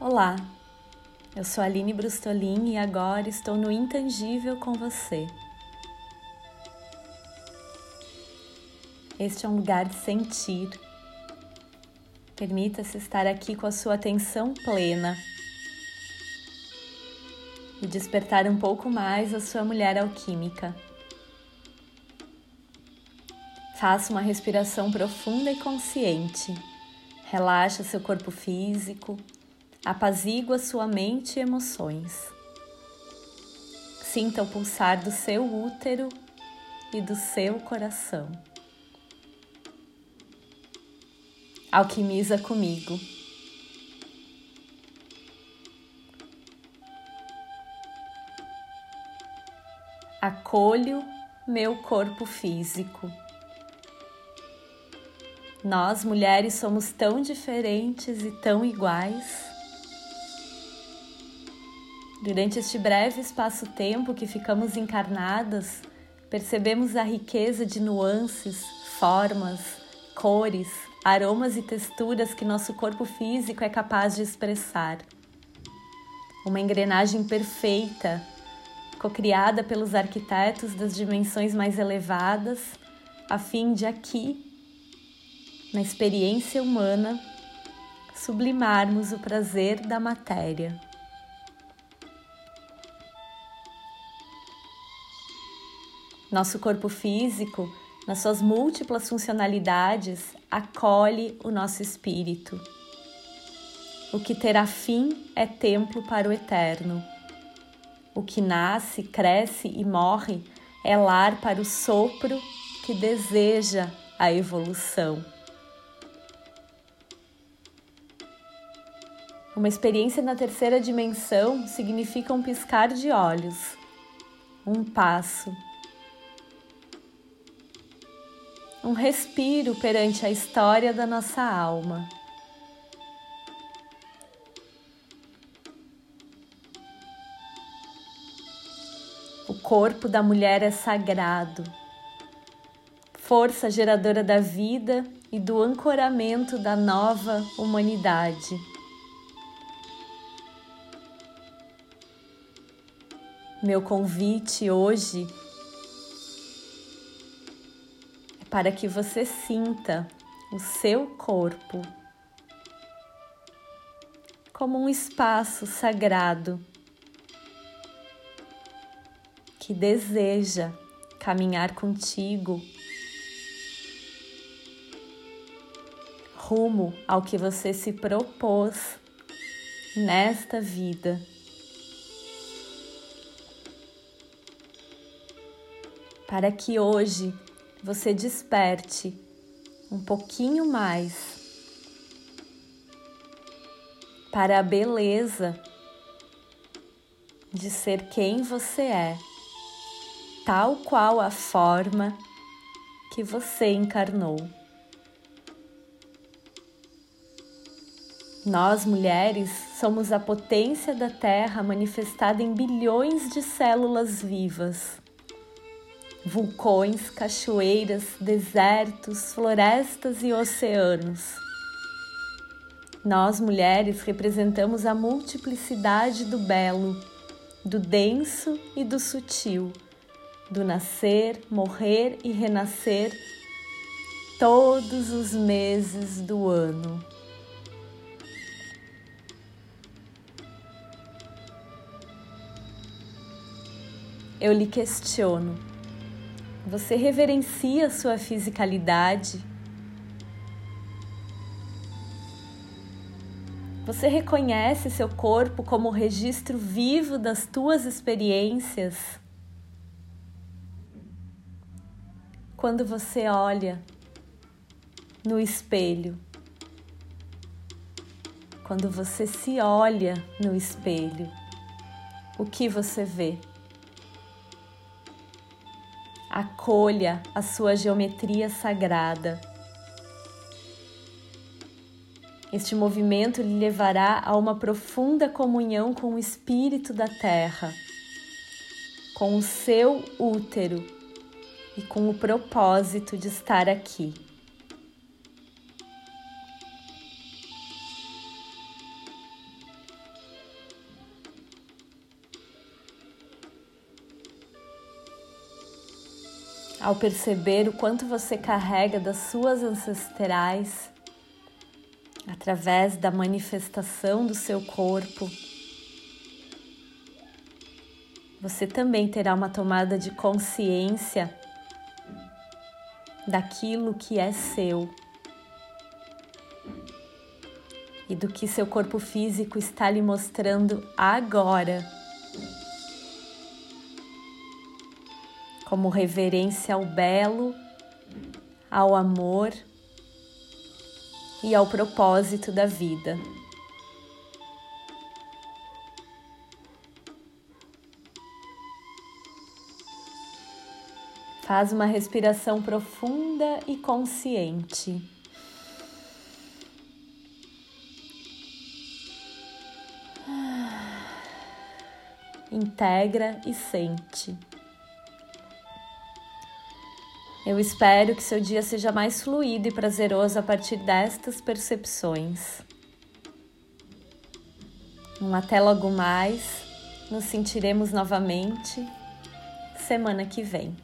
Olá, eu sou Aline Brustolin e agora estou no Intangível com você. Este é um lugar de sentir. Permita-se estar aqui com a sua atenção plena e despertar um pouco mais a sua mulher alquímica. Faça uma respiração profunda e consciente. Relaxa seu corpo físico, apazigua sua mente e emoções. Sinta o pulsar do seu útero e do seu coração. Alquimiza comigo. Acolho meu corpo físico. Nós, mulheres, somos tão diferentes e tão iguais. Durante este breve espaço-tempo que ficamos encarnadas, percebemos a riqueza de nuances, formas, cores, aromas e texturas que nosso corpo físico é capaz de expressar. Uma engrenagem perfeita, cocriada pelos arquitetos das dimensões mais elevadas, a fim de aqui, na experiência humana, sublimarmos o prazer da matéria. Nosso corpo físico, nas suas múltiplas funcionalidades, acolhe o nosso espírito. O que terá fim é templo para o eterno. O que nasce, cresce e morre é lar para o sopro que deseja a evolução. Uma experiência na terceira dimensão significa um piscar de olhos, um passo um respiro perante a história da nossa alma. O corpo da mulher é sagrado, força geradora da vida e do ancoramento da nova humanidade. Meu convite hoje para que você sinta o seu corpo como um espaço sagrado que deseja caminhar contigo rumo ao que você se propôs nesta vida. Para que hoje você desperte um pouquinho mais para a beleza de ser quem você é, tal qual a forma que você encarnou. Nós, mulheres, somos a potência da Terra manifestada em bilhões de células vivas vulcões, cachoeiras, desertos, florestas e oceanos. Nós, mulheres, representamos a multiplicidade do belo, do denso e do sutil, do nascer, morrer e renascer todos os meses do ano. Eu lhe questiono você reverencia sua fisicalidade. Você reconhece seu corpo como registro vivo das tuas experiências. Quando você olha no espelho, quando você se olha no espelho, o que você vê? Acolha a sua geometria sagrada. Este movimento lhe levará a uma profunda comunhão com o espírito da terra, com o seu útero e com o propósito de estar aqui. Ao perceber o quanto você carrega das suas ancestrais através da manifestação do seu corpo, você também terá uma tomada de consciência daquilo que é seu e do que seu corpo físico está lhe mostrando agora. Como reverência ao belo, ao amor e ao propósito da vida. Faz uma respiração profunda e consciente. Integra e sente. Eu espero que seu dia seja mais fluido e prazeroso a partir destas percepções. Um até logo mais, nos sentiremos novamente semana que vem.